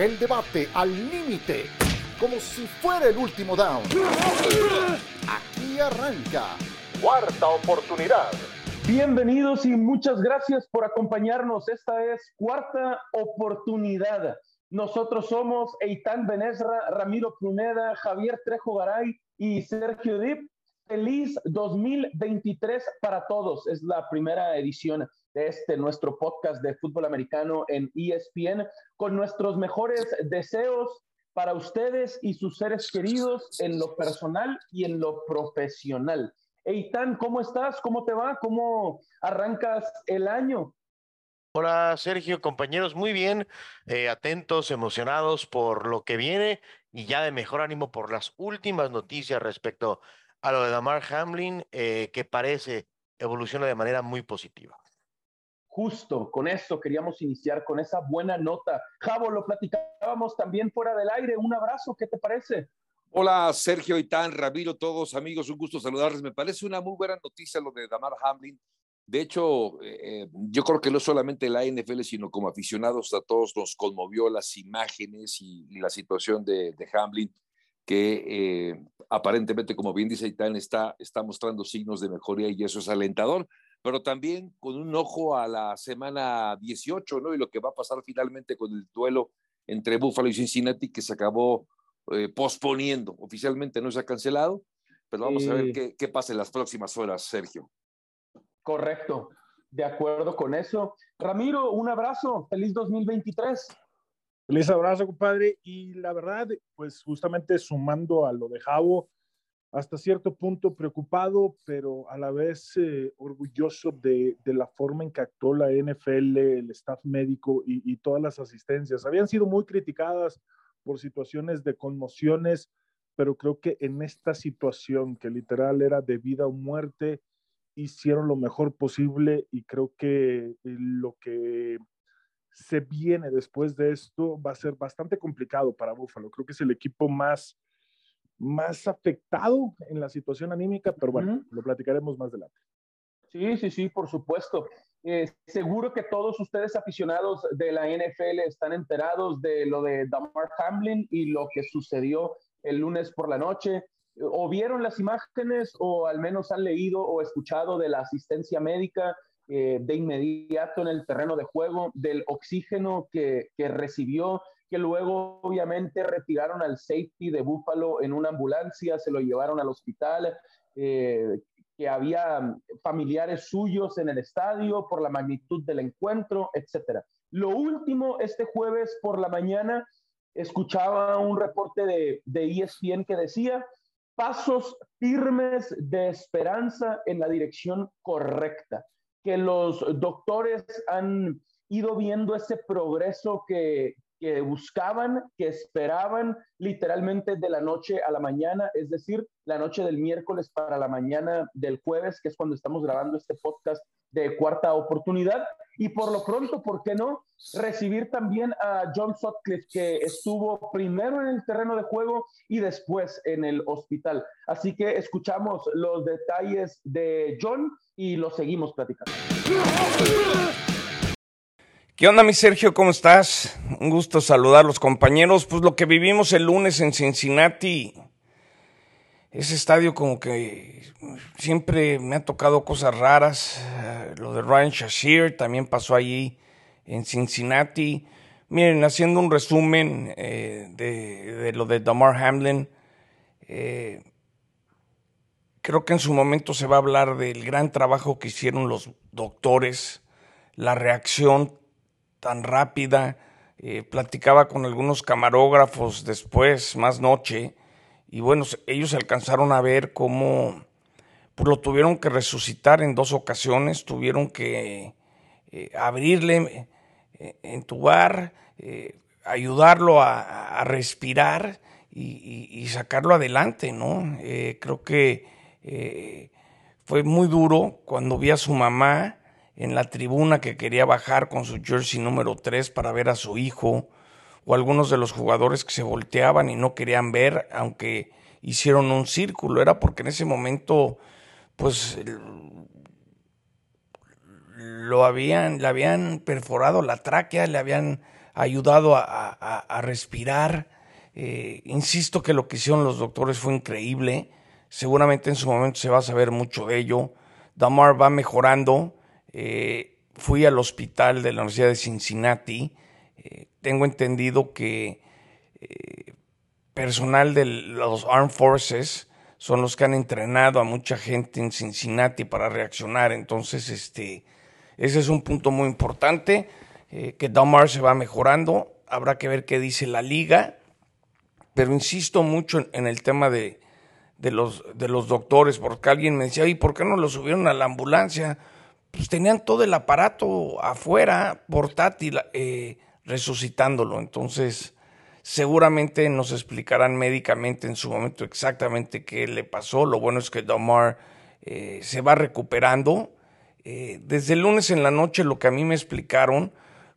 El debate al límite, como si fuera el último down. Aquí arranca. Cuarta oportunidad. Bienvenidos y muchas gracias por acompañarnos. Esta es Cuarta Oportunidad. Nosotros somos Eitan Benesra, Ramiro Pruneda, Javier Trejo Garay y Sergio Dip. Feliz 2023 para todos. Es la primera edición de este nuestro podcast de fútbol americano en ESPN con nuestros mejores deseos para ustedes y sus seres queridos en lo personal y en lo profesional. Eitan, ¿cómo estás? ¿Cómo te va? ¿Cómo arrancas el año? Hola Sergio, compañeros, muy bien, eh, atentos, emocionados por lo que viene y ya de mejor ánimo por las últimas noticias respecto a lo de Damar Hamlin, eh, que parece evoluciona de manera muy positiva. Justo, con esto queríamos iniciar, con esa buena nota. Javo, lo platicábamos también fuera del aire. Un abrazo, ¿qué te parece? Hola, Sergio Itán, Ramiro, todos amigos, un gusto saludarles. Me parece una muy buena noticia lo de Damar Hamlin. De hecho, eh, yo creo que no solamente la NFL, sino como aficionados a todos nos conmovió las imágenes y, la situación de, Hamlin, que eh, aparentemente, como bien dice Itán, está, está mostrando signos de mejoría y eso es alentador pero también con un ojo a la semana 18, ¿no? Y lo que va a pasar finalmente con el duelo entre Buffalo y Cincinnati, que se acabó eh, posponiendo. Oficialmente no se ha cancelado, pero vamos a ver qué, qué pasa en las próximas horas, Sergio. Correcto, de acuerdo con eso. Ramiro, un abrazo, feliz 2023. Feliz abrazo, compadre. Y la verdad, pues justamente sumando a lo de Javo, hasta cierto punto preocupado, pero a la vez eh, orgulloso de, la forma en que actuó la NFL, el staff médico y, todas las asistencias. Habían sido muy criticadas por situaciones de conmociones, pero creo que en esta situación que literal era de vida o muerte, hicieron lo mejor posible y creo que eh, lo que se viene después de esto va a ser bastante complicado para Buffalo. Creo que es el equipo más más afectado en la situación anímica, pero bueno, lo platicaremos más adelante. Sí, sí, sí, por supuesto. Eh, seguro que todos ustedes aficionados de la NFL están enterados de lo de Damar Hamlin y lo que sucedió el lunes por la noche. O vieron las imágenes o al menos han leído o escuchado de la asistencia médica eh, de inmediato en el terreno de juego, del oxígeno que, que recibió que luego obviamente retiraron al safety de Buffalo en una ambulancia, se lo llevaron al hospital, eh, que había familiares suyos en el estadio por la magnitud del encuentro, etc. Lo último, este jueves por la mañana, escuchaba un reporte de, de ESPN que decía, pasos firmes de esperanza en la dirección correcta, que los doctores han ido viendo ese progreso que, que buscaban, que esperaban literalmente de la noche a la mañana, es decir, la noche del miércoles para la mañana del jueves, que es cuando estamos grabando este podcast de cuarta oportunidad. Y por lo pronto, ¿por qué no? Recibir también a John Sutcliffe, que estuvo primero en el terreno de juego y después en el hospital. Así que escuchamos los detalles de John y lo seguimos platicando. ¿Qué onda, mi Sergio? ¿Cómo estás? Un gusto saludar a los compañeros. Pues lo que vivimos el lunes en Cincinnati, ese estadio como que siempre me ha tocado cosas raras. Eh, lo de Ryan Shashir también pasó allí en Cincinnati. Miren, haciendo un resumen eh, de, lo de Damar Hamlin, eh, creo que en su momento se va a hablar del gran trabajo que hicieron los doctores, la reacción tan rápida. Eh, platicaba con algunos camarógrafos después, más noche, y bueno, ellos alcanzaron a ver cómo pues, lo tuvieron que resucitar en dos ocasiones, tuvieron que eh, abrirle, eh, entubar, ayudarlo a, respirar y, y, sacarlo adelante, ¿no? creo que fue muy duro cuando vi a su mamá en la tribuna que quería bajar con su jersey número 3 para ver a su hijo, o algunos de los jugadores que se volteaban y no querían ver, aunque hicieron un círculo, era porque en ese momento, pues, lo habían, le habían perforado la tráquea, le habían ayudado a, respirar. Eh, insisto que lo que hicieron los doctores fue increíble. Seguramente en su momento se va a saber mucho de ello. Damar va mejorando. Eh, fui al hospital de la Universidad de Cincinnati. Eh, tengo entendido que personal de los Armed Forces son los que han entrenado a mucha gente en Cincinnati para reaccionar. Entonces, este, ese es un punto muy importante. Eh, que Damar se va mejorando, habrá que ver qué dice la liga, pero insisto mucho en, el tema de, los, de los doctores, porque alguien me decía, ¿y por qué no lo subieron a la ambulancia? Pues tenían todo el aparato afuera, portátil, eh, resucitándolo, entonces seguramente nos explicarán médicamente en su momento exactamente qué le pasó, lo bueno es que Damar eh, se va recuperando, desde el lunes en la noche lo que a mí me explicaron,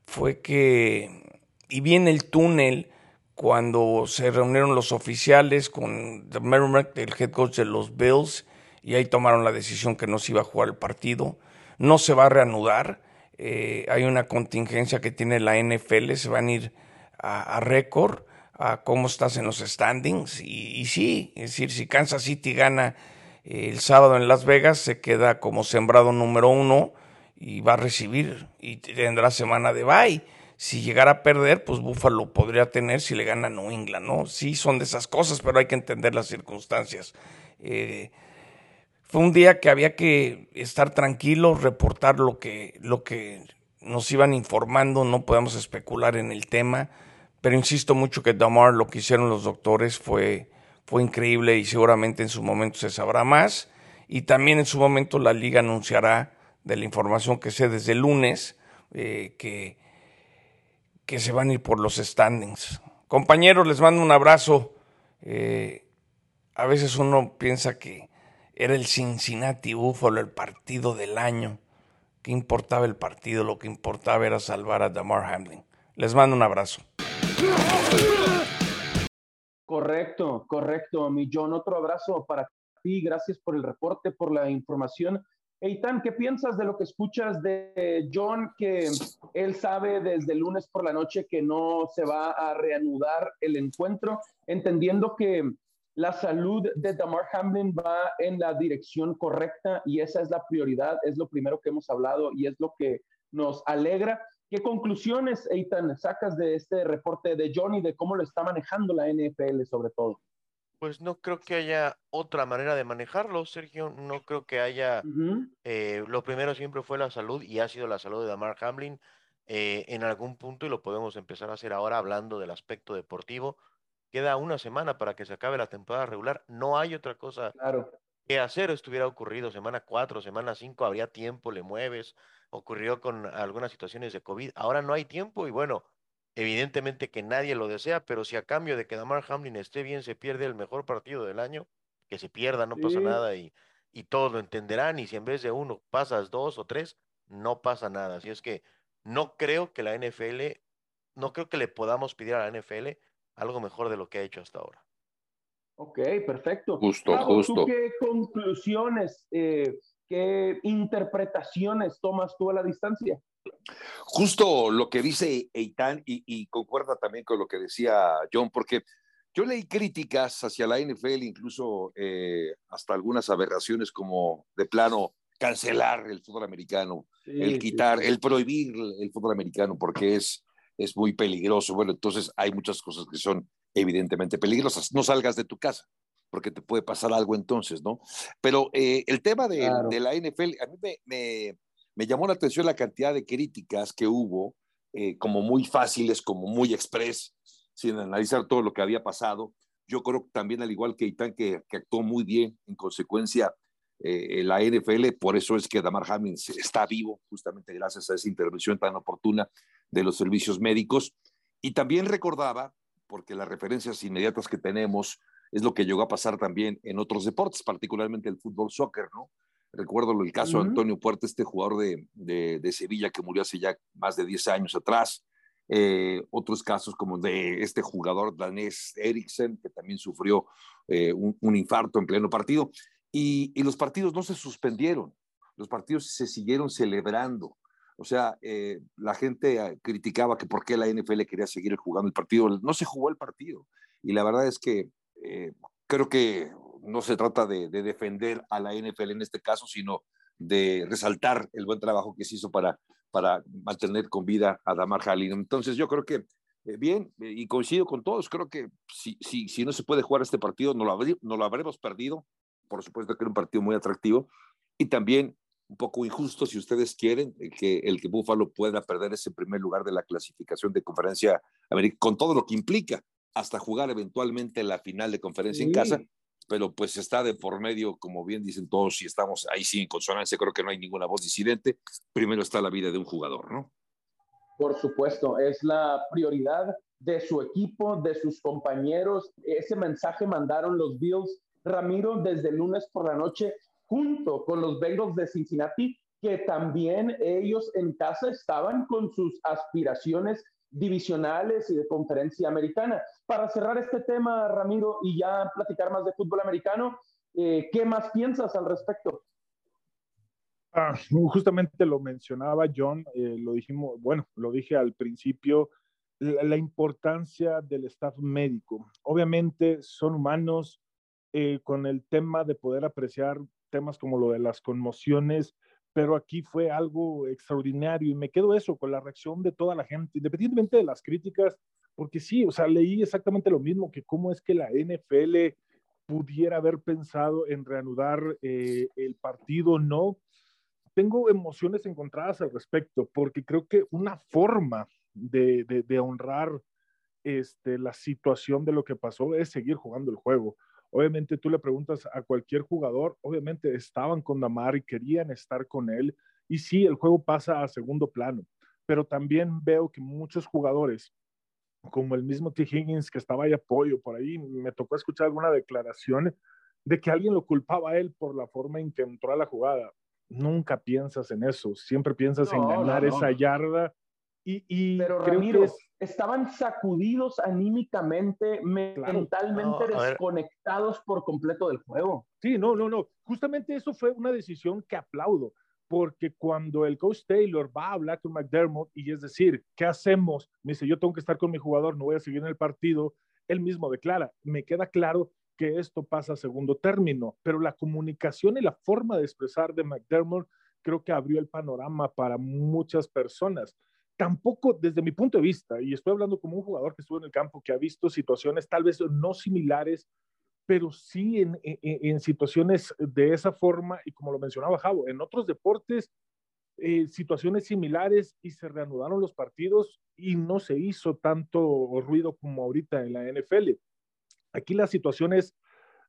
fue que, y bien el túnel, cuando se reunieron los oficiales con Merrimack, el head coach de los Bills, y ahí tomaron la decisión que no se iba a jugar el partido. No se va a reanudar. Eh, hay una contingencia que tiene la NFL, se van a ir a, récord, a cómo estás en los standings. Y, y, sí, es decir, si Kansas City gana el sábado en Las Vegas, se queda como sembrado número uno y va a recibir y tendrá semana de bye. Si llegara a perder, pues Buffalo podría tener si le gana New England, ¿no? Sí, son de esas cosas, pero hay que entender las circunstancias. Eh, fue un día que había que estar tranquilos, reportar lo que, lo que nos iban informando, no podemos especular en el tema, pero insisto mucho que Damar, lo que hicieron los doctores fue, fue increíble y seguramente en su momento se sabrá más. Y también en su momento la liga anunciará de la información que sé desde el lunes, eh, que, que se van a ir por los standings. Compañeros, les mando un abrazo. Eh, a veces uno piensa que era el Cincinnati Buffalo el partido del año. ¿Qué importaba el partido? Lo que importaba era salvar a Damar Hamlin. Les mando un abrazo. Correcto, correcto, mi John. Otro abrazo para ti. Gracias por el reporte, por la información. Eitan, ¿qué piensas de lo que escuchas de John, que él sabe desde el lunes por la noche que no se va a reanudar el encuentro, entendiendo que la salud de Damar Hamlin va en la dirección correcta y esa es la prioridad, es lo primero que hemos hablado y es lo que nos alegra. ¿Qué conclusiones, Eitan, sacas de este reporte de John y de cómo lo está manejando la NFL sobre todo? Pues no creo que haya otra manera de manejarlo, Sergio. No creo que haya. Eh, lo primero siempre fue la salud y ha sido la salud de Damar Hamlin eh, en algún punto y lo podemos empezar a hacer ahora hablando del aspecto deportivo. Queda una semana para que se acabe la temporada regular. No hay otra cosa que hacer. Estuviera ocurrido semana 4, semana 5, habría tiempo, le mueves. Ocurrió con algunas situaciones de COVID. Ahora no hay tiempo y bueno Evidentemente que nadie lo desea, pero si a cambio de que Damar Hamlin esté bien se pierde el mejor partido del año, que se pierda, no pasa nada y, y todos lo entenderán. Y si en vez de uno pasas dos o tres, no pasa nada. Así es que no creo que la NFL, no creo que le podamos pedir a la NFL algo mejor de lo que ha hecho hasta ahora. Ok, perfecto. Justo, justo. ¿Qué conclusiones, eh, qué interpretaciones tomas tú a la distancia? Justo lo que dice Eitan y, concuerda también con lo que decía John, porque yo leí críticas hacia la NFL, incluso eh, hasta algunas aberraciones como de plano cancelar el fútbol americano, el quitar, el prohibir el fútbol americano porque es, es muy peligroso. Bueno, entonces hay muchas cosas que son evidentemente peligrosas. No salgas de tu casa porque te puede pasar algo entonces, ¿no? Pero eh, el tema de, la NFL, a mí me, me llamó la atención la cantidad de críticas que hubo, eh, como muy fáciles, como muy express, sin analizar todo lo que había pasado. Yo creo también, al igual que Itán, que, actuó muy bien, en consecuencia, eh, la NFL, por eso es que Damar Hamlin está vivo, justamente gracias a esa intervención tan oportuna de los servicios médicos. Y también recordaba, porque las referencias inmediatas que tenemos es lo que llegó a pasar también en otros deportes, particularmente el fútbol soccer, ¿no? Recuerdo el caso de Antonio Puerta, este jugador de, Sevilla que murió hace ya más de 10 años atrás. Eh, otros casos como de este jugador danés Eriksen, que también sufrió eh, un, infarto en pleno partido. Y, los partidos no se suspendieron, los partidos se siguieron celebrando. O sea, eh, la gente ah, criticaba que por qué la NFL quería seguir jugando el partido. No se jugó el partido. Y la verdad es que eh, creo que no se trata de, defender a la NFL en este caso, sino de resaltar el buen trabajo que se hizo para, para mantener con vida a Damar Hamlin. Entonces yo creo que eh, bien, y coincido con todos, creo que si, si, si no se puede jugar este partido, no lo, no lo habremos perdido. Por supuesto que era un partido muy atractivo. Y también un poco injusto, si ustedes quieren, que, el que Buffalo pueda perder ese primer lugar de la clasificación de conferencia América, con todo lo que implica, hasta jugar eventualmente la final de conferencia en casa, pero pues está de por medio, como bien dicen todos, si estamos ahí sí en consonancia, creo que no hay ninguna voz disidente, primero está la vida de un jugador, ¿no? Por supuesto, es la prioridad de su equipo, de sus compañeros. Ese mensaje mandaron los Bills, Ramiro, desde el lunes por la noche junto con los Bengals de Cincinnati, que también ellos en casa estaban con sus aspiraciones divisionales y de conferencia americana. Para cerrar este tema, Ramiro, y ya platicar más de fútbol americano, eh, ¿qué más piensas al respecto? Ah, justamente lo mencionaba John, eh, lo dijimos, bueno, lo dije al principio, la, importancia del staff médico. Obviamente son humanos eh, con el tema de poder apreciar temas como lo de las conmociones, pero aquí fue algo extraordinario y me quedo eso con la reacción de toda la gente, independientemente de las críticas, porque sí, o sea, leí exactamente lo mismo, que cómo es que la NFL pudiera haber pensado en reanudar eh, el partido, no. Tengo emociones encontradas al respecto, porque creo que una forma de, de, de honrar este, la situación de lo que pasó es seguir jugando el juego. Obviamente tú le preguntas a cualquier jugador, obviamente estaban con Damar y querían estar con él. Y sí, el juego pasa a segundo plano, pero también veo que muchos jugadores, como el mismo T. Higgins que estaba ahí apoyo por ahí, me tocó escuchar alguna declaración de que alguien lo culpaba a él por la forma en que entró a la jugada. Nunca piensas en eso, siempre piensas en ganar esa yarda. Y, y Pero que es estaban sacudidos anímicamente, mentalmente desconectados por completo del juego. Sí, no, no, no. Justamente eso fue una decisión que aplaudo, porque cuando el coach Taylor va a hablar con McDermott y es decir, ¿qué hacemos? Me dice, yo tengo que estar con mi jugador, no voy a seguir en el partido. Él mismo declara, me queda claro que esto pasa a segundo término, pero la comunicación y la forma de expresar de McDermott creo que abrió el panorama para muchas personas tampoco desde mi punto de vista, y estoy hablando como un jugador que estuvo en el campo, que ha visto situaciones tal vez no similares, pero sí en, situaciones de esa forma, y como lo mencionaba Javo, en otros deportes, eh, situaciones similares y se reanudaron los partidos y no se hizo tanto ruido como ahorita en la NFL. Aquí la situación es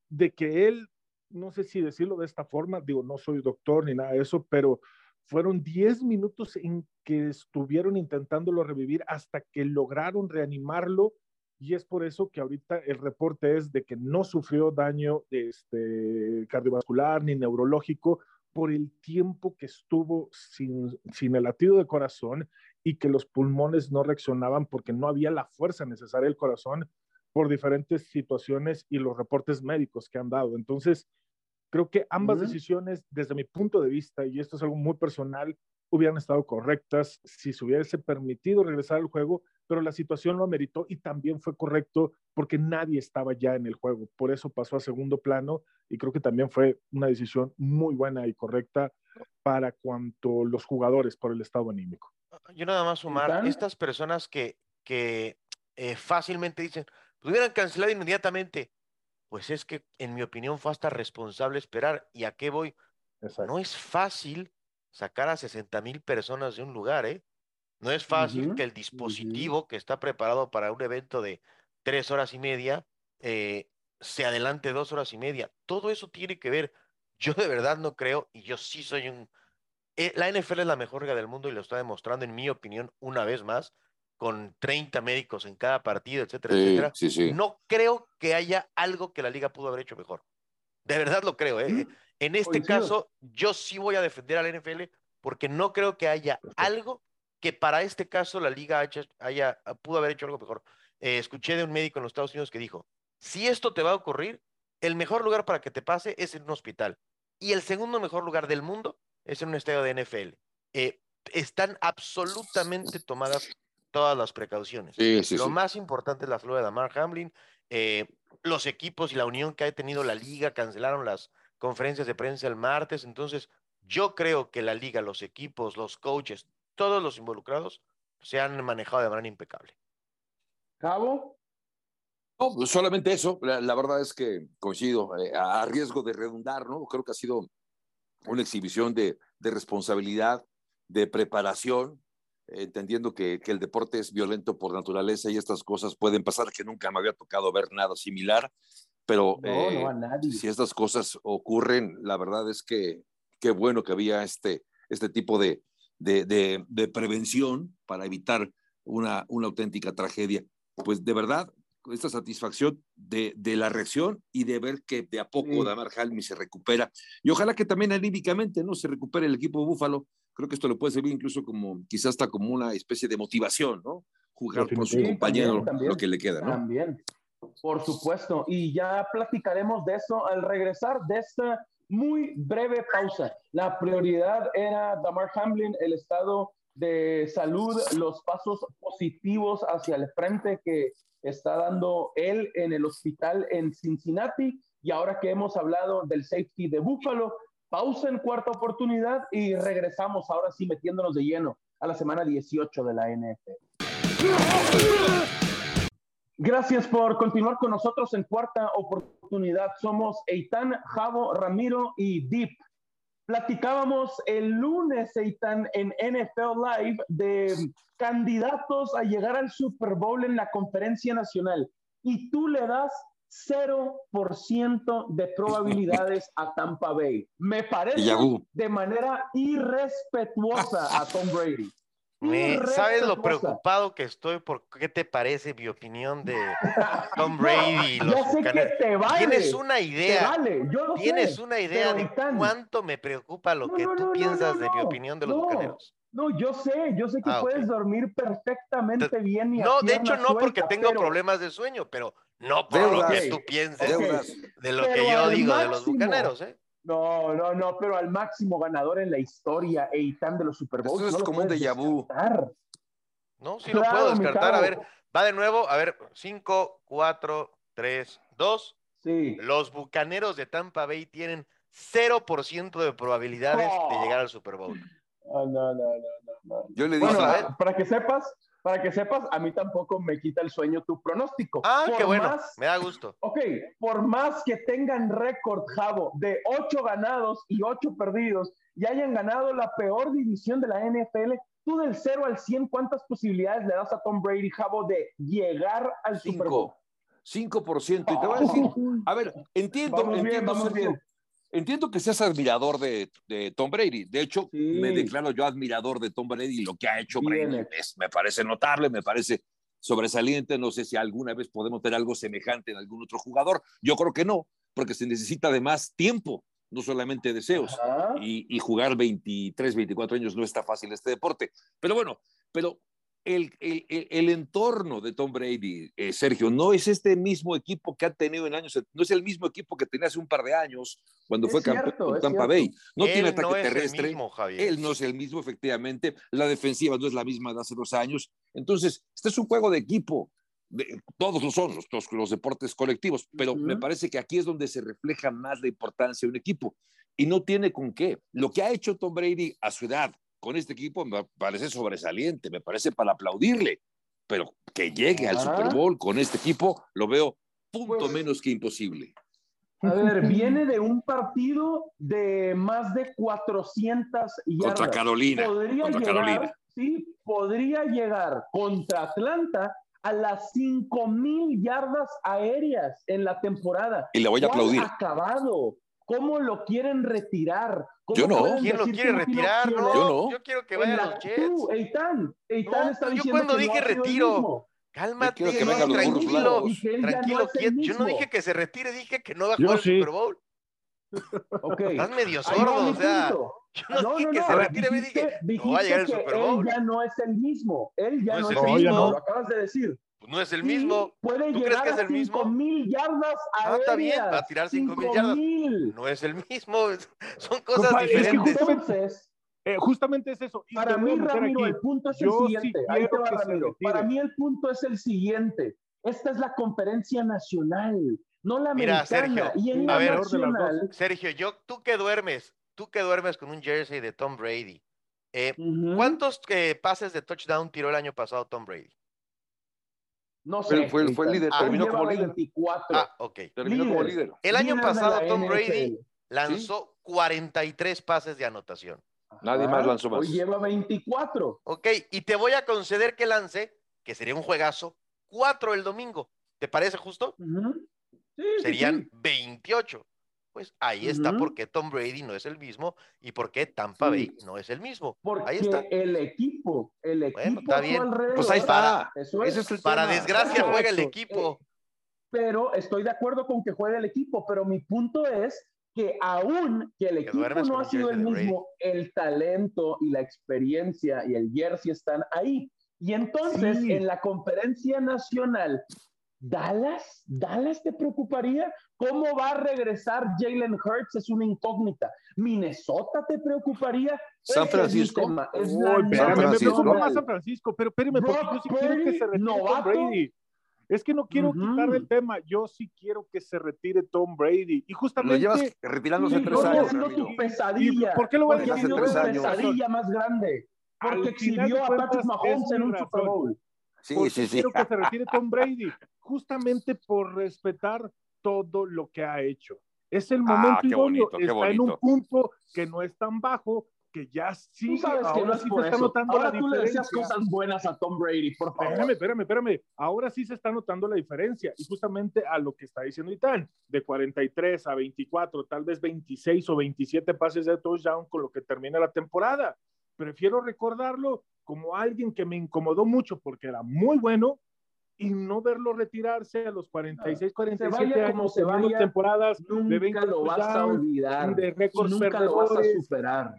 de que él, no sé si decirlo de esta forma, digo, no soy doctor ni nada de eso, pero fueron 10 minutos en que estuvieron intentándolo revivir hasta que lograron reanimarlo y es por eso que ahorita el reporte es de que no sufrió daño este, cardiovascular ni neurológico por el tiempo que estuvo sin, sin el latido de corazón y que los pulmones no reaccionaban porque no había la fuerza necesaria del corazón por diferentes situaciones y los reportes médicos que han dado. Entonces, Creo que ambas decisiones, desde mi punto de vista, y esto es algo muy personal, hubieran estado correctas si se hubiese permitido regresar al juego, pero la situación lo ameritó y también fue correcto porque nadie estaba ya en el juego. Por eso pasó a segundo plano y creo que también fue una decisión muy buena y correcta para cuanto los jugadores por el estado anímico. Yo nada más sumar, estas personas que, que eh, fácilmente dicen, pues hubieran cancelado inmediatamente. Pues es que, en mi opinión, fue hasta responsable esperar. ¿Y a qué voy? No es fácil sacar a 60 mil personas de un lugar, ¿eh? No es fácil que el dispositivo que está preparado para un evento de tres horas y media eh, se adelante dos horas y media. Todo eso tiene que ver. Yo de verdad no creo, y yo sí soy un... Eh, la NFL es la mejor liga del mundo y lo está demostrando, en mi opinión, una vez más con 30 médicos en cada partido, etcétera, etcétera. No creo que haya algo que la liga pudo haber hecho mejor. De verdad lo creo. ¿eh? En este caso, yo sí voy a defender al NFL porque no creo que haya algo que para este caso la liga haya, haya pudo haber hecho algo mejor. Eh, escuché de un médico en los Estados Unidos que dijo, si esto te va a ocurrir, el mejor lugar para que te pase es en un hospital. Y el segundo mejor lugar del mundo es en un estadio de NFL. Eh, están absolutamente tomadas todas las precauciones. Lo más importante es la salud de Damar Hamlin. Eh, los equipos y la unión que ha tenido la liga cancelaron las conferencias de prensa el martes. Entonces, yo creo que la liga, los equipos, los coaches, todos los involucrados se han manejado de manera impecable. Cabo. No, pues solamente eso. La, verdad es que coincido, eh, a riesgo de redundar, ¿no? Creo que ha sido una exhibición de, de responsabilidad, de preparación, entendiendo que, que, el deporte es violento por naturaleza y estas cosas pueden pasar, que nunca me había tocado ver nada similar, pero eh, si estas cosas ocurren, la verdad es que qué bueno que había este, este tipo de, de, de, prevención para evitar una, una auténtica tragedia. Pues de verdad, esta satisfacción de, de, la reacción y de ver que de a poco Damar Halmi se recupera. Y ojalá que también anímicamente ¿no? se recupere el equipo de Búfalo, creo que esto le puede servir incluso como, quizás hasta como una especie de motivación, ¿no? Jugar por su compañero lo que le queda, ¿no? También, por supuesto. Y ya platicaremos de eso al regresar de esta muy breve pausa. La prioridad era Damar Hamlin, el estado de salud, los pasos positivos hacia el frente que está dando él en el hospital en Cincinnati. Y ahora que hemos hablado del safety de Buffalo, Pausa en cuarta oportunidad y regresamos ahora sí metiéndonos de lleno a la semana 18 de la NFL. Gracias por continuar con nosotros en cuarta oportunidad. Somos Eitan, Javo, Ramiro y Deep. Platicábamos el lunes, Eitan, en NFL Live de candidatos a llegar al Super Bowl en la conferencia nacional. Y tú le das 0% de probabilidades a Tampa Bay. Me parece de manera irrespetuosa a Tom Brady. ¿Sabes lo preocupado que estoy por qué te parece mi opinión de Tom Brady y los Tienes una idea. Tienes una idea de cuánto me preocupa lo que tú piensas de mi opinión de los bucaneros. No, yo sé, yo sé que ah, puedes dormir perfectamente bien. Y no, de hecho no, porque tengo problemas de sueño, pero no por lo que tú pienses de lo que yo digo de los bucaneros, ¿eh? No, no, no, pero al máximo ganador en la historia, Eitan de los Super Bowls. Eso es como un déjà vu. No, sí lo puedo descartar. A ver, va de nuevo. A ver, 5, 4, 3, 2. Sí. Los bucaneros de Tampa Bay tienen 0% de probabilidades de llegar al Super Bowl. No, no, no, no, Yo le dije, para que sepas, para que sepas, a mí tampoco me quita el sueño tu pronóstico. Ah, qué bueno, me da gusto. Ok, por más que tengan récord, Javo, de ocho ganados y ocho perdidos y hayan ganado la peor división de la NFL, tú del 0 al 100, ¿cuántas posibilidades le das a Tom Brady, Javo, de llegar al Super Bowl? 5%. Y te voy a decir, a ver, entiendo, vamos entiendo, bien, bien. Entiendo que seas admirador de, Tom Brady. De hecho, me declaro yo admirador de Tom Brady y lo que ha hecho Brady me parece notable, me parece sobresaliente. No sé si alguna vez podemos tener algo semejante en algún otro jugador. Yo creo que no, porque se necesita de más tiempo, no solamente deseos. Y, y, jugar 23, 24 años no está fácil este deporte. Pero bueno, pero el, el, el, entorno de Tom Brady, eh, Sergio, no es este mismo equipo que ha tenido en años, no es el mismo equipo que tenía hace un par de años cuando fue campeón con Tampa Bay. No tiene ataque terrestre. él no es el mismo, efectivamente. La defensiva no es la misma de hace dos años. Entonces, este es un juego de equipo. De, todos lo son, los, los, deportes colectivos, pero me parece que aquí es donde se refleja más la importancia de un equipo. Y no tiene con qué. Lo que ha hecho Tom Brady a su edad, con este equipo me parece sobresaliente, me parece para aplaudirle, pero que llegue al Super Bowl con este equipo lo veo punto pues menos que imposible. A ver, viene de un partido de más de 400 yardas. Contra Carolina. Podría contra llegar, Carolina. Sí, podría llegar contra Atlanta a las 5000 yardas aéreas en la temporada. Y le voy a aplaudir. acabado. ¿Cómo lo quieren retirar? Yo no. ¿Quién lo quiere retirar? No, yo no. Yo quiero que vaya a los Jets. Tú, Eitan, Eitan está yo cuando dije retiro, cálmate, que tranquilo, tranquilo, quieto. Yo no dije que se retire, dije que no va a jugar el Super Bowl. Okay. Estás medio sordo, o sea. Yo no, no dije que se retire, me dije, no va a llegar el Super Bowl. Él ya no es el mismo. Él ya no, es el mismo. Lo acabas de decir. Pues no es el mismo. Puede ¿Tú crees que es el mismo? mil yardas Ah, está bien, va a tirar cinco mil yardas. No es el mismo. Son cosas diferentes. Eh, justamente es eso. Para mí, Ramiro, el punto es el siguiente. Ahí te va, Ramiro. Para mí el punto es el siguiente. Esta es la conferencia nacional, no la Mira, Sergio, y en la nacional, Sergio, yo, tú que duermes, tú que duermes con un jersey de Tom Brady, eh, ¿cuántos eh, pases de touchdown tiró el año pasado Tom Brady? No sé. Fue, fue, el líder, ah, terminó como líder. 24. Ah, ok. Terminó como líder. El año pasado Tom Brady lanzó 43 pases de anotación. Nadie más lanzó más. Hoy lleva 24. Ok, y te voy a conceder que lance, que sería un juegazo, 4 el domingo. ¿Te parece justo? Serían 28. Pues ahí está porque Tom Brady no es el mismo y porque Tampa Bay no es el mismo. Porque ahí está. el equipo, el equipo está bien. Pues ahí está. Para, desgracia juega el equipo. Eh, pero estoy de acuerdo con que juegue el equipo, pero mi punto es que aún que el equipo no ha sido el mismo, el talento y la experiencia y el jersey están ahí. Y entonces en la conferencia nacional, Dallas, Dallas te preocuparía. ¿Cómo va a regresar Jalen Hurts? Es una incógnita. Minnesota te preocuparía. San Francisco. Es San Francisco. Me más San Francisco, pero espérame, porque yo sí quiero que se retire Tom Brady. Es que no quiero quitar el tema, yo sí quiero que se retire Tom Brady. Y justamente. Lo llevas retirándose tres años. tu pesadilla. ¿Por qué lo voy a decir? tu pesadilla más grande. Porque exhibió a Patrick Mahomes en un Super Bowl. Sí, sí, sí. Quiero que se retire Tom Brady, justamente por respetar todo lo que ha hecho. Es el ah, momento idóneo, está en un punto que no es tan bajo, que ya sí, sabes que no sí se está notando ahora la tú diferencia. le decías cosas buenas a Tom Brady, por favor. Espérame, espérame, espérame. Ahora sí se está notando la diferencia. Y justamente a lo que está diciendo Itán, de 43 a 24, tal vez 26 o 27 pases de touchdown con lo que termina la temporada prefiero recordarlo como alguien que me incomodó mucho porque era muy bueno y no verlo retirarse a los 46, 47 años, se vaya, temporadas nunca de 20 lo vas a olvidar, de récords nunca lo vas a superar.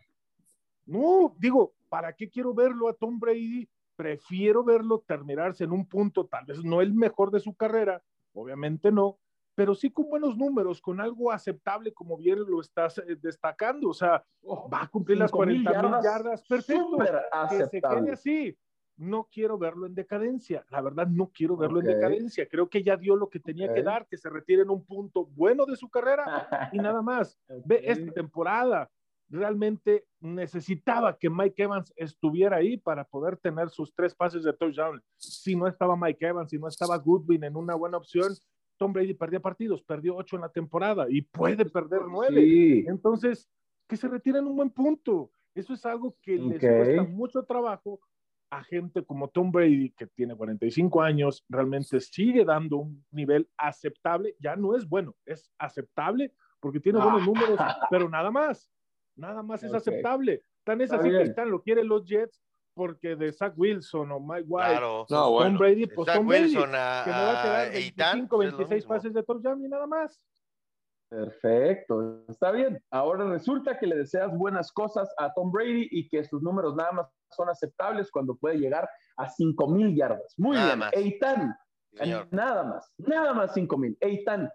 No, digo, ¿para qué quiero verlo a Tom Brady? Prefiero verlo terminarse en un punto, tal vez no el mejor de su carrera, obviamente no, pero sí con buenos números, con algo aceptable, como bien lo estás eh, destacando. O sea, oh, va a cumplir las 40 mil yardas, perfecto. Que se quede así. No quiero verlo en decadencia. La verdad, no quiero verlo en decadencia. Creo que ya dio lo que tenía que dar, que se retire en un punto bueno de su carrera y nada más. Ve esta temporada. Realmente necesitaba que Mike Evans estuviera ahí para poder tener sus tres pases de touchdown. Si no estaba Mike Evans, si no estaba Goodwin en una buena opción, Tom Brady perdía partidos, perdió ocho en la temporada y puede perder nueve. Entonces, que se retire en un buen punto. Eso es algo que les cuesta mucho trabajo a gente como Tom Brady, que tiene 45 años, realmente sigue dando un nivel aceptable. Ya no es bueno, es aceptable porque tiene buenos números, pero nada más. Nada más es aceptable. Tan es así que están, lo quieren los Jets porque de Zach Wilson o Mike White, claro. no, bueno. Tom Brady, pues Zach Tom Brady, Wilson a, que no va a quedar 25, 26 pases de touchdown y nada más. Perfecto, está bien. Ahora resulta que le deseas buenas cosas a Tom Brady y que sus números nada más son aceptables cuando puede llegar a 5 mil yardas. Muy bien, Eitan, nada más, nada más 5 mil. Eitan,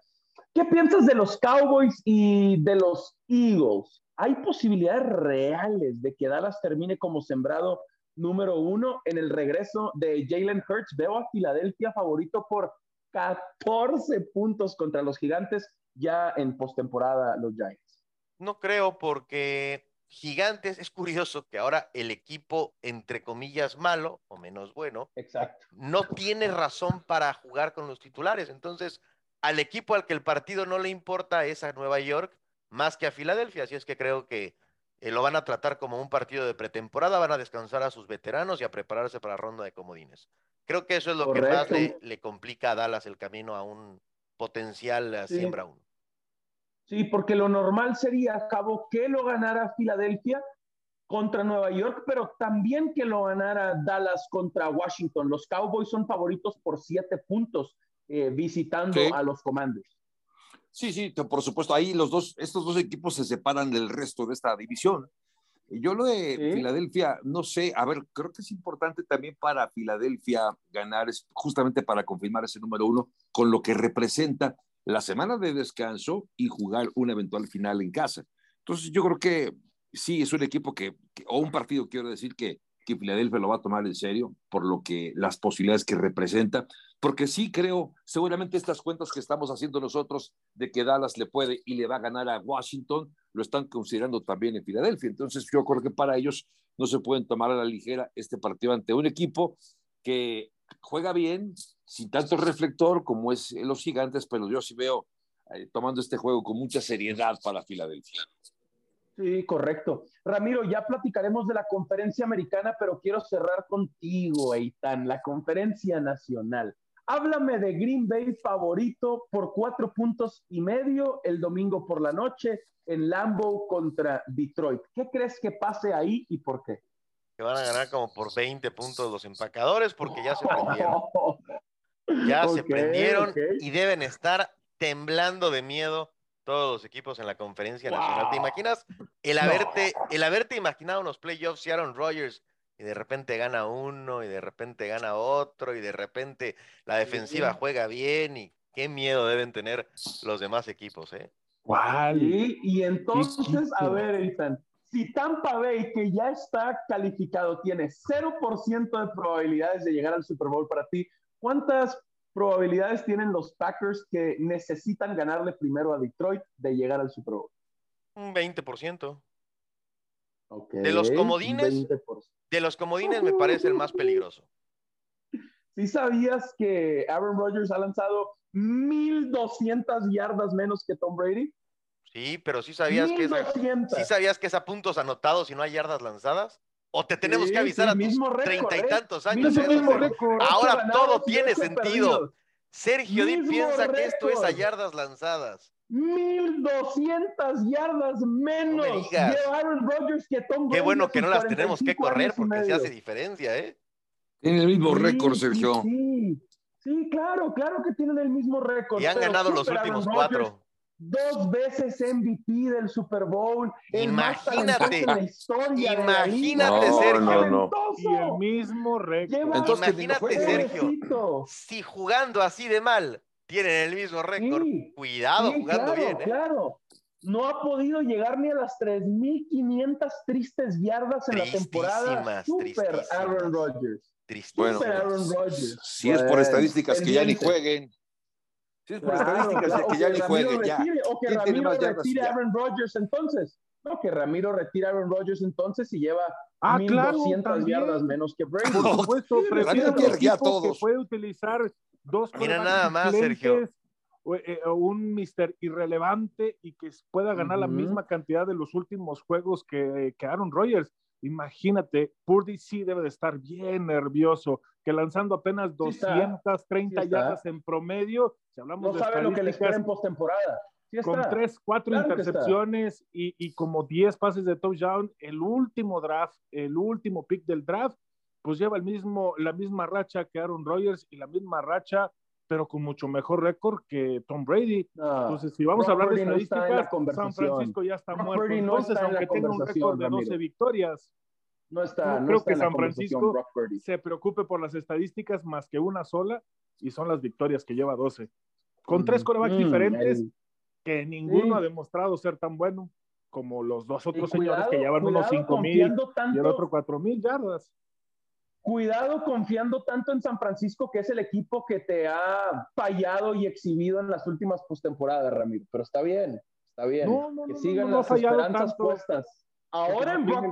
¿qué piensas de los Cowboys y de los Eagles? ¿Hay posibilidades reales de que Dallas termine como sembrado número uno en el regreso de Jalen Hurts. Veo a Filadelfia favorito por 14 puntos contra los gigantes ya en postemporada los Giants. No creo porque Gigantes es curioso que ahora el equipo, entre comillas, malo o menos bueno, Exacto. no tiene razón para jugar con los titulares. Entonces, al equipo al que el partido no le importa es a Nueva York más que a Filadelfia. Así es que creo que eh, lo van a tratar como un partido de pretemporada, van a descansar a sus veteranos y a prepararse para la ronda de comodines. Creo que eso es lo que más le, complica a Dallas el camino a un potencial eh, siembra uno. Sí, porque lo normal sería, Cabo, que lo ganara Filadelfia contra Nueva York, pero también que lo ganara Dallas contra Washington. Los Cowboys son favoritos por siete puntos eh, visitando a los Commanders. Sí, sí, por supuesto. Ahí los dos, estos dos equipos se separan del resto de esta división. Yo lo de Filadelfia, no sé, a ver, creo que es importante también para Filadelfia ganar, justamente para confirmar ese número uno, con lo que representa la semana de descanso y jugar una eventual final en casa. Entonces yo creo que sí es un equipo que, o un partido, quiero decir, que, que Filadelfia lo va a tomar en serio por lo que las posibilidades que representa, porque sí creo, seguramente estas cuentas que estamos haciendo nosotros de que Dallas le puede y le va a ganar a Washington, lo están considerando también en Filadelfia. Entonces yo creo que para ellos no se pueden tomar a la ligera este partido ante un equipo que juega bien, sin tanto reflector como es los gigantes, pero yo sí veo eh, tomando este juego con mucha seriedad para Filadelfia. Sí, correcto. Ramiro, ya platicaremos de la conferencia americana, pero quiero cerrar contigo, Eitan, la conferencia nacional. Háblame de Green Bay favorito por cuatro puntos y medio el domingo por la noche en Lambeau contra Detroit. ¿Qué crees que pase ahí y por qué? Que van a ganar como por 20 puntos los empacadores porque ya se prendieron. Ya se prendieron y deben estar temblando de miedo todos los equipos en la conferencia nacional. ¿Te imaginas el haberte, el haberte imaginado unos playoffs y Aaron Rodgers y de repente gana uno y de repente gana otro y de repente la defensiva juega bien y qué miedo deben tener los demás equipos, ¿eh? ¿Cuál? y entonces, a ver, Ethan, si Tampa Bay, que ya está calificado, tiene 0% de probabilidades de llegar al Super Bowl para ti, ¿cuántas probabilidades tienen los Packers que necesitan ganarle primero a Detroit de llegar al Super Bowl? Un 20%. de los comodines, de los comodines me parece el más peligroso. ¿Sí sabías que Aaron Rodgers ha lanzado 1200 yardas menos que Tom Brady? Sí, pero sí sabías que sí sabías que es a puntos anotados y no hay yardas lanzadas. O te tenemos que avisar a tus treinta y ¿eh? tantos años. Ahora todo tiene sentido. Sergio Di piensa que esto es a yardas lanzadas. 1200 yardas menos de Aaron Rodgers que Tom Qué bueno que no las tenemos que correr porque se hace diferencia, ¿eh? Tienen el mismo récord, Sergio. Sí, sí, claro, claro que tienen el mismo récord. Y han ganado los últimos cuatro dos veces MVP del Super Bowl. Imagínate, imagínate, Sergio. Y el mismo récord. Imagínate, Sergio, si jugando así de mal tienen el mismo récord, cuidado jugando bien. ¿eh? Claro, no ha podido llegar ni a las 3.500 tristes yardas en la temporada. Super Aaron Rodgers. Bueno, Aaron Rodgers. Si es por estadísticas que ya ni jueguen. Sí, por estadísticas que ya ni juegue, ya. O que Ramiro retire a Aaron Rodgers entonces. No, que Ramiro retire a Aaron Rodgers entonces y lleva ah, 1200 yardas menos que Brady. Por supuesto, prefiero un equipo que puede utilizar dos Mira nada más, Sergio. Eh, un mister irrelevante y que pueda ganar la misma cantidad de los últimos juegos que, que Aaron Rodgers. Imagínate, Purdy sí debe de estar bien nervioso, que lanzando apenas 230 yardas en promedio, si hablamos no sabe lo que le espera en postemporada. con tres, cuatro intercepciones y, y, como 10 pases de touchdown, el último draft, el último pick del draft, pues lleva el mismo, la misma racha que Aaron Rodgers y la misma racha pero con mucho mejor récord que Tom Brady. Entonces, si vamos a hablar de estadísticas, San Francisco ya está muerto. Entonces, aunque tenga un récord de 12 victorias, no está. No, creo que San Francisco se preocupe por las estadísticas más que una sola, y son las victorias que lleva 12. Con tres corebacks mm, diferentes, que ninguno ha demostrado ser tan bueno como los dos otros señores que llevan unos 5 mil y el otro 4 mil yardas cuidado confiando tanto en San Francisco, que es el equipo que te ha fallado y exhibido en las últimas postemporadas, Ramiro. Pero está bien, está bien. que sigan las esperanzas puestas. Ahora en tiene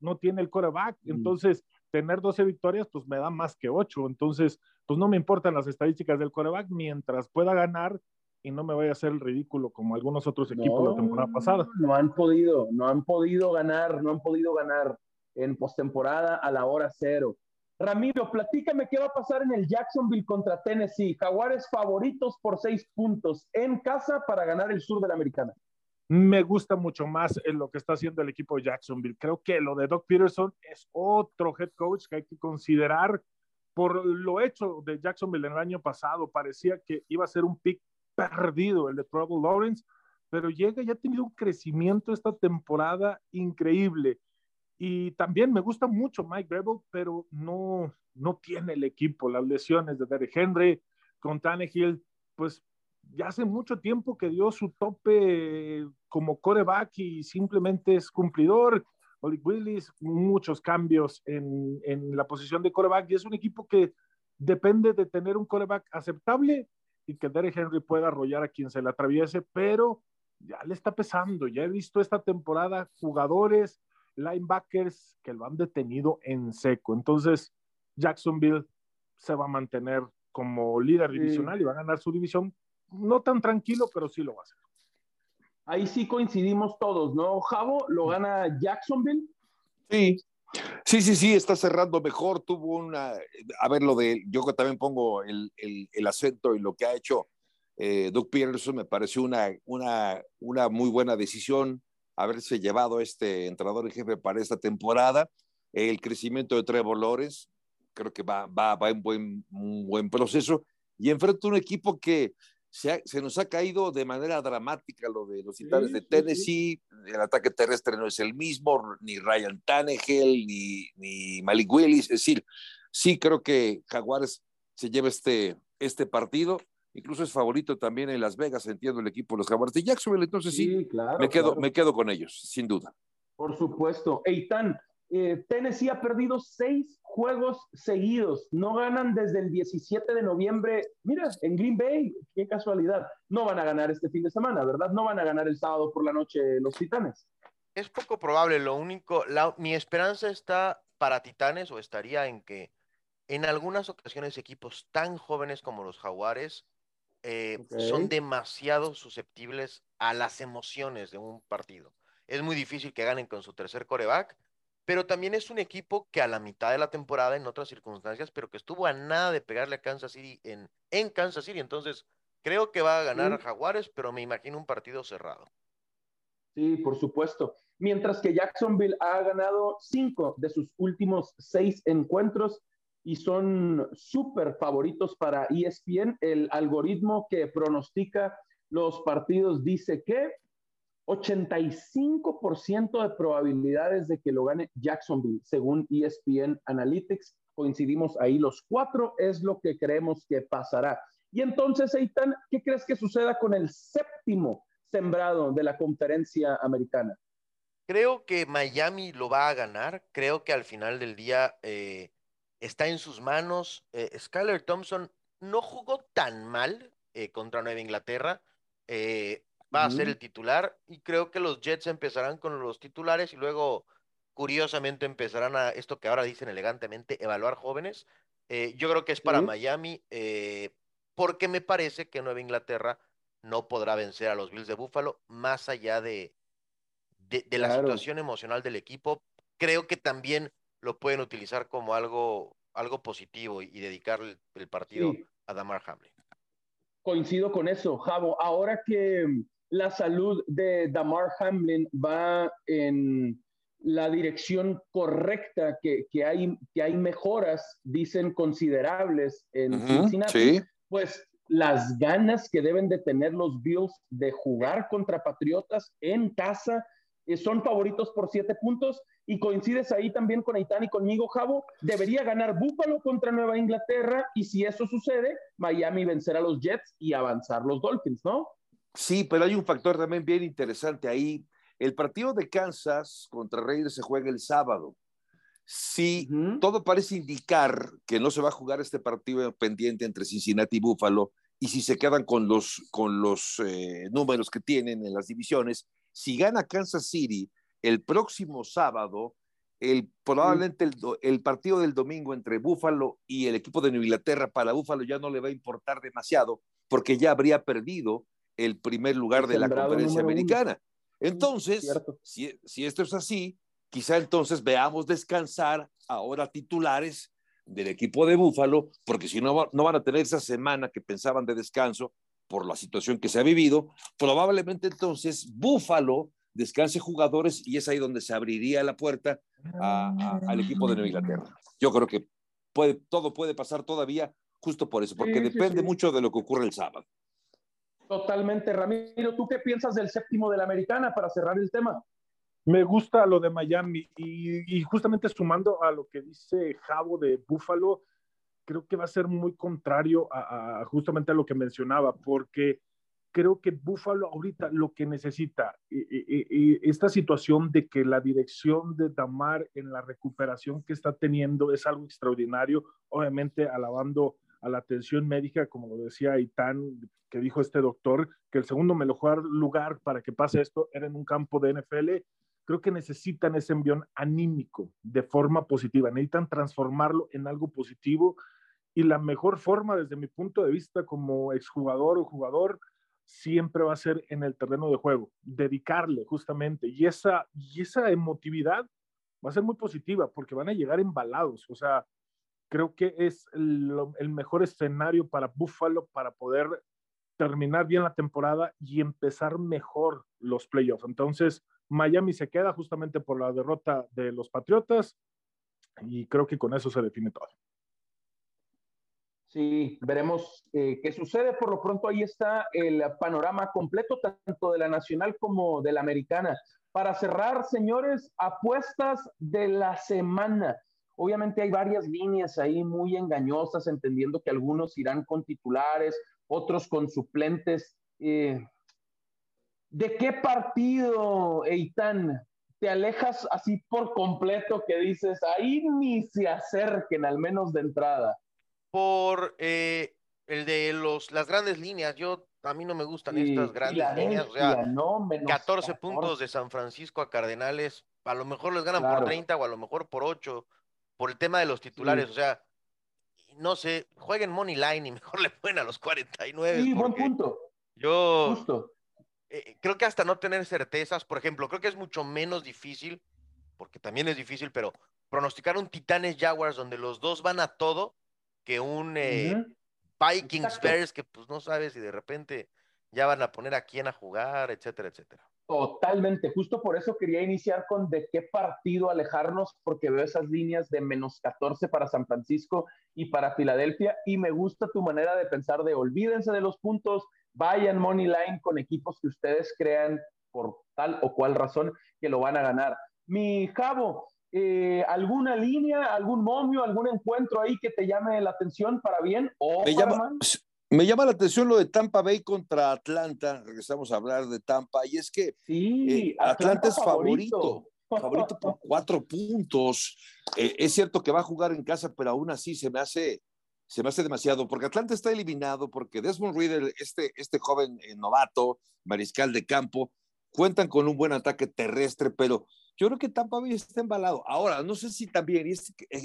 no tiene el coreback. Mm. Entonces, tener 12 victorias, pues me da más que 8. Entonces, pues no me importan las estadísticas del coreback mientras pueda ganar y no me vaya a hacer el ridículo como algunos otros equipos la temporada pasada. No han podido, no han podido ganar, no han podido ganar en postemporada a la hora cero. Ramiro, platícame qué va a pasar en el Jacksonville contra Tennessee. Jaguares favoritos por seis puntos en casa para ganar el sur de la americana. Me gusta mucho más lo que está haciendo el equipo de Jacksonville. Creo que lo de Doc Peterson es otro head coach que hay que considerar por lo hecho de Jacksonville en el año pasado. Parecía que iba a ser un pick perdido el de Trevor Lawrence, pero llega y ha tenido un crecimiento esta temporada increíble y también me gusta mucho Mike Rebel, pero no, no tiene el equipo. Las lesiones de Derek Henry con Tannehill, pues ya hace mucho tiempo que dio su tope como coreback y simplemente es cumplidor. Oli Willis, muchos cambios en, en, la posición de coreback y es un equipo que depende de tener un coreback aceptable y que Derek Henry pueda arrollar a quien se le atraviese, pero ya le está pesando. Ya he visto esta temporada jugadores, linebackers que lo han detenido en seco. Entonces, Jacksonville se va a mantener como líder divisional y va a ganar su división. No tan tranquilo, pero sí lo va a hacer. Ahí sí coincidimos todos, ¿no? Javo lo gana Jacksonville. Sí, Sí, sí, sí, está cerrando mejor. Tuvo una. A ver, lo de. Yo también pongo el, el, acento en lo que ha hecho eh, Doug Peterson. Me pareció una, una, una muy buena decisión haberse llevado este entrenador en jefe para esta temporada. El crecimiento de Trevor Lawrence, creo que va, va, va en buen, un buen proceso. Y enfrenta un equipo que se, nos ha caído de manera dramática lo de los titanes de Tennessee, el ataque terrestre no es el mismo, ni Ryan Tannehill, ni, ni Malik Willis, es decir, sí creo que Jaguares se lleva este, este partido, incluso es favorito también en Las Vegas, entiendo el equipo de los Jaguares de Jacksonville, entonces sí, me, quedo, me quedo con ellos, sin duda. Por supuesto. Eitan, eh, Tennessee ha perdido seis juegos seguidos. No ganan desde el 17 de noviembre. Mira, en Green Bay, qué casualidad. No van a ganar este fin de semana, ¿verdad? No van a ganar el sábado por la noche los Titanes. Es poco probable. Lo único, mi esperanza está para Titanes o estaría en que en algunas ocasiones equipos tan jóvenes como los Jaguares eh, son demasiado susceptibles a las emociones de un partido. Es muy difícil que ganen con su tercer coreback pero también es un equipo que a la mitad de la temporada, en otras circunstancias, pero que estuvo a nada de pegarle a Kansas City en, en Kansas City. Entonces, creo que va a ganar Jaguares, pero me imagino un partido cerrado. Sí, por supuesto. Mientras que Jacksonville ha ganado cinco de sus últimos seis encuentros y son súper favoritos para ESPN. El algoritmo que pronostica los partidos dice que 85% de probabilidades de que lo gane Jacksonville, según ESPN Analytics. Coincidimos ahí los cuatro, es lo que creemos que pasará. Y entonces, Eitan, ¿qué crees que suceda con el séptimo sembrado de la conferencia americana? Creo que Miami lo va a ganar. Creo que al final del día eh, está en sus manos. Eh, Skyler Thompson no jugó tan mal eh, contra Nueva Inglaterra va a ser el titular y creo que los Jets empezarán con los titulares y luego curiosamente empezarán a esto que ahora dicen elegantemente evaluar jóvenes. Eh, yo creo que es para Miami eh, porque me parece que Nueva Inglaterra no podrá vencer a los Bills de Buffalo más allá de, de, la situación emocional del equipo. Creo que también lo pueden utilizar como algo, algo positivo y, dedicar el, partido a Damar Hamlin. Coincido con eso, Javo. Ahora que la salud de Damar Hamlin va en la dirección correcta, que, hay, que hay mejoras, dicen, considerables en Cincinnati, pues las ganas que deben de tener los Bills de jugar contra Patriotas en casa eh, son favoritos por siete puntos y coincides ahí también con Aitán y conmigo, Javo, debería ganar Buffalo contra Nueva Inglaterra y si eso sucede, Miami vencer a los Jets y avanzar los Dolphins, ¿no? Sí, pero hay un factor también bien interesante ahí. El partido de Kansas contra Raiders se juega el sábado. Si todo parece indicar que no se va a jugar este partido pendiente entre Cincinnati y Buffalo, y si se quedan con los, con los eh, números que tienen en las divisiones, si gana Kansas City el próximo sábado, el, probablemente el, el, partido del domingo entre Buffalo y el equipo de Inglaterra para Buffalo ya no le va a importar demasiado porque ya habría perdido el primer lugar de la conferencia americana. Entonces, si, si, esto es así, quizá entonces veamos descansar ahora titulares del equipo de Búfalo, porque si no, no van a tener esa semana que pensaban de descanso por la situación que se ha vivido, probablemente entonces Búfalo descanse jugadores y es ahí donde se abriría la puerta al equipo de Nueva Inglaterra. Yo creo que puede, todo puede pasar todavía justo por eso, porque depende mucho de lo que ocurre el sábado. Totalmente, Ramiro. ¿Tú qué piensas del séptimo de la americana para cerrar el tema? Me gusta lo de Miami y, justamente sumando a lo que dice Javo de Buffalo, creo que va a ser muy contrario a, justamente a lo que mencionaba, porque creo que Buffalo ahorita lo que necesita, y, esta situación de que la dirección de Damar en la recuperación que está teniendo es algo extraordinario, obviamente alabando a la atención médica, como lo decía Itán, que dijo este doctor, que el segundo mejor lugar para que pase esto era en un campo de NFL, creo que necesitan ese envión anímico de forma positiva, necesitan transformarlo en algo positivo. Y la mejor forma desde mi punto de vista como exjugador o jugador siempre va a ser en el terreno de juego, dedicarle justamente. Y esa, y esa emotividad va a ser muy positiva porque van a llegar embalados. O sea, creo que es el, mejor escenario para Buffalo para poder terminar bien la temporada y empezar mejor los playoffs. Entonces, Miami se queda justamente por la derrota de los Patriotas y creo que con eso se define todo. Sí, veremos eh, qué sucede. Por lo pronto ahí está el panorama completo, tanto de la nacional como de la americana. Para cerrar, señores, apuestas de la semana. Obviamente hay varias líneas ahí muy engañosas, entendiendo que algunos irán con titulares, otros con suplentes. Eh, ¿De qué partido, Eitan, te alejas así por completo que dices, ahí ni se acerquen, al menos de entrada? Por eh, el de los, las grandes líneas. Yo a mí no me gustan estas grandes líneas. O sea, 14 puntos de San Francisco a Cardenales. A lo mejor les ganan por 30 o a lo mejor por 8 por el tema de los titulares. O sea, no sé, jueguen Money Line y mejor le ponen a los 49. Sí, buen punto. Yo Justo. Eh, creo que hasta no tener certezas, por ejemplo, creo que es mucho menos difícil, porque también es difícil, pero pronosticar un Titanes Jaguars donde los dos van a todo que un eh, Vikings Bears que pues no sabes si de repente ya van a poner a quién a jugar, etcétera, etcétera. Totalmente, justo por eso quería iniciar con de qué partido alejarnos, porque veo esas líneas de menos 14 para San Francisco y para Filadelfia, y me gusta tu manera de pensar de olvídense de los puntos, vayan money line con equipos que ustedes crean por tal o cual razón que lo van a ganar. Mi cabo, eh, alguna línea, algún momio, algún encuentro ahí que te llame la atención para bien o me para llama, mal? Me llama la atención lo de Tampa Bay contra Atlanta. Regresamos a hablar de Tampa. Y es que sí, eh, Atlanta, es favorito. Favorito por cuatro puntos. Eh, es cierto que va a jugar en casa, pero aún así se me hace, se me hace demasiado, porque Atlanta está eliminado, porque Desmond Reader, este, este joven novato, mariscal de campo, cuentan con un buen ataque terrestre, pero yo creo que Tampa Bay está embalado. Ahora, no sé si también, y eh,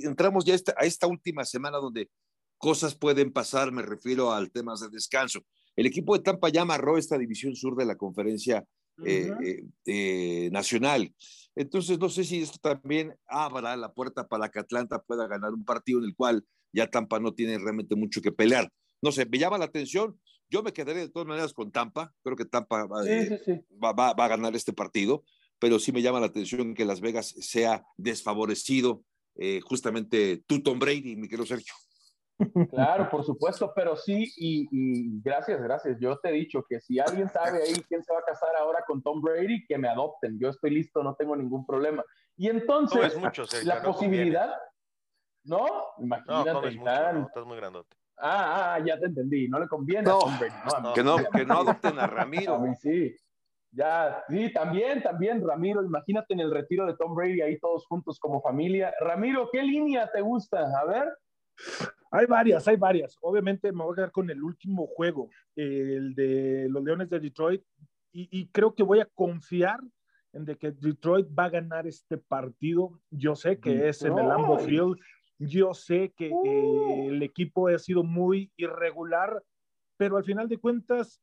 entramos ya a esta última semana donde cosas pueden pasar, me refiero al tema de descanso. El equipo de Tampa ya amarró esta división sur de la conferencia eh, eh, nacional. Entonces, no sé si esto también abra la puerta para que Atlanta pueda ganar un partido en el cual ya Tampa no tiene realmente mucho que pelear. No sé, me llama la atención. Yo me quedaré de todas maneras con Tampa. Creo que Tampa va, va, va a ganar este partido pero sí me llama la atención que Las Vegas sea desfavorecido eh, justamente tú, Tom Brady, mi querido Sergio. Claro, por supuesto, pero sí, y, gracias, gracias. Yo te he dicho que si alguien sabe ahí quién se va a casar ahora con Tom Brady, que me adopten. Yo estoy listo, no tengo ningún problema. Y entonces, la posibilidad, ¿no? Imagínate, no, mucho, estás muy grandote. Ah, ah, ya te entendí, no le conviene a Tom Brady. que, no, que no adopten a Ramiro. A mí sí. Ya, sí, también, también, Ramiro, imagínate en el retiro de Tom Brady ahí todos juntos como familia. Ramiro, ¿qué línea te gusta? A ver. Hay varias, hay varias. Obviamente me voy a quedar con el último juego, el de los Leones de Detroit, y, creo que voy a confiar en de que Detroit va a ganar este partido. Yo sé que es en el Lambeau Field, yo sé que eh, el equipo ha sido muy irregular, pero al final de cuentas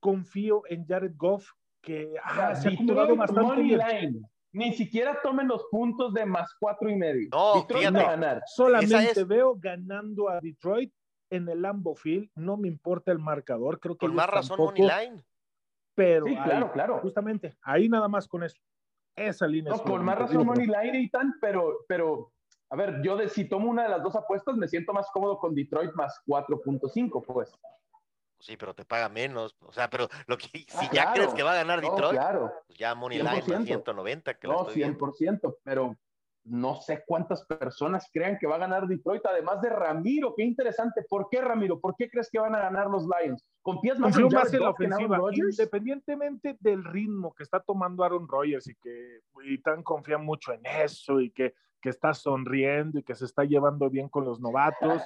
confío en Jared Goff que ah, se ha bastante Line. Ni siquiera tomen los puntos de más cuatro y medio. No, Detroit va a ganar. Solamente veo ganando a Detroit en el Lambo Field. No me importa el marcador. Creo que con más razón Money Line. Pero claro, claro. Justamente, ahí nada más con eso. Esa línea. No, con más razón Money Line y tan, pero, pero a ver, yo de, si tomo una de las dos apuestas, me siento más cómodo con Detroit más 4.5, pues. Sí, pero te paga menos. O sea, pero lo que, ah, si ya crees que va a ganar Detroit, pues ya Money Line 190. Que no, 100%, pero no sé cuántas personas crean que va a ganar Detroit, además de Ramiro. Qué interesante. ¿Por qué, Ramiro? ¿Por qué crees que van a ganar los Lions? ¿Confías más, en, más en la ofensiva? Independientemente del ritmo que está tomando Aaron Rodgers y que y tan confía mucho en eso y que, que está sonriendo y que se está llevando bien con los novatos,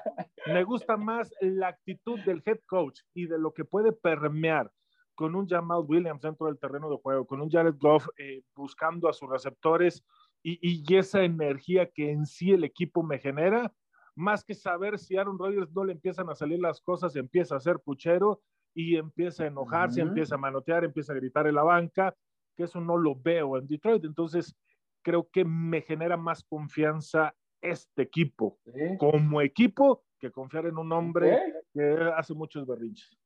me gusta más la actitud del head coach y de lo que puede permear con un Jamal Williams dentro del terreno de juego, con un Jared Goff eh, buscando a sus receptores y, esa energía que en sí el equipo me genera, más que saber si Aaron Rodgers no le empiezan a salir las cosas, empieza a ser puchero y empieza a enojarse, empieza a manotear, empieza a gritar en la banca, que eso no lo veo en Detroit. Entonces, creo que me genera más confianza este equipo como equipo que confiar en un hombre que hace muchos berrinches.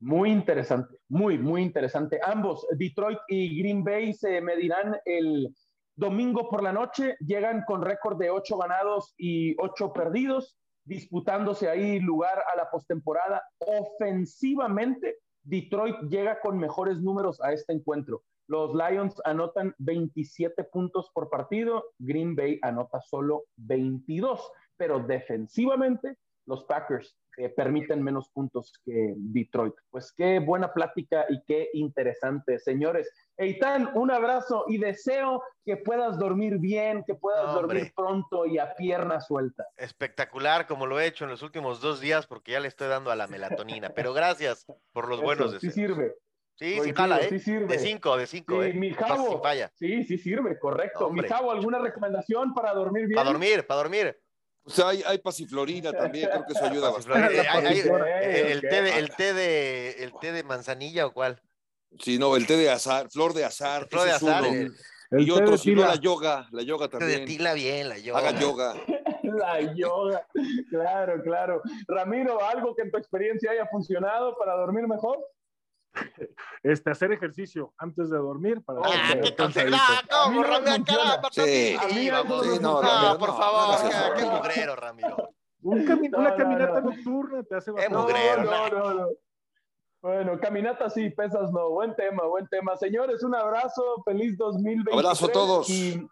Muy interesante, muy, muy interesante. Ambos, Detroit y Green Bay, se medirán el Domingo por la noche llegan con récord de ocho ganados y ocho perdidos, disputándose ahí lugar a la postemporada. Ofensivamente, Detroit llega con mejores números a este encuentro. Los Lions anotan 27 puntos por partido, Green Bay anota solo 22, pero defensivamente los Packers permiten menos puntos que Detroit. Pues qué buena plática y qué interesante, señores. Eitan, un abrazo y deseo que puedas dormir bien, que puedas dormir pronto y a pierna suelta. Espectacular, como lo he hecho en los últimos dos días, porque ya le estoy dando a la melatonina. Pero gracias por los buenos deseos. Sí sirve. Sí, sí, jala, ¿eh? De cinco, de cinco, sí, Mi sí, sí sirve, correcto. mi ¿alguna recomendación para dormir bien? Para dormir, para dormir. O sea, hay, hay pasiflorina también, creo que eso ayuda bastante. el, té de, el, té de, ¿El té de manzanilla o cuál? Sí, no, el té de azar, flor de azar. Flor de azar. Eh. y otro, si no, la yoga, la yoga también. Té de tila bien, la yoga. Haga yoga. la yoga, claro, claro. Ramiro, ¿algo que en tu experiencia haya funcionado para dormir mejor? Este, hacer ejercicio antes de dormir para ah, qué ¿cómo, Ramiro? Sí, sí, vamos. Sí, no, no, por favor, qué, qué mugrero, Ramiro. una caminata nocturna te hace bastante. Qué mugrero. No, no, no. Bueno, caminata sí, pesas no. Buen tema, buen tema. Señores, un abrazo, feliz 2020. Abrazo a todos.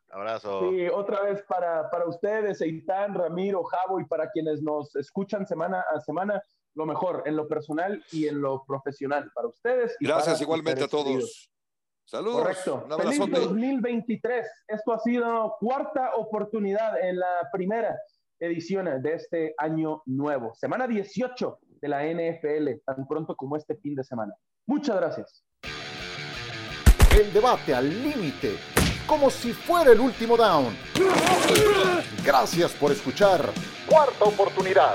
abrazo. Sí, otra vez para, para ustedes, Eitan, Ramiro, Javo y para quienes nos escuchan semana a semana, lo mejor en lo personal y en lo profesional para ustedes. Gracias igualmente a todos. Saludos. Correcto. Feliz 2023. Esto ha sido cuarta oportunidad en la primera edición de este año nuevo. Semana 18 de la NFL, tan pronto como este fin de semana. Muchas gracias. El debate al límite, como si fuera el último down. Gracias por escuchar Cuarta Oportunidad.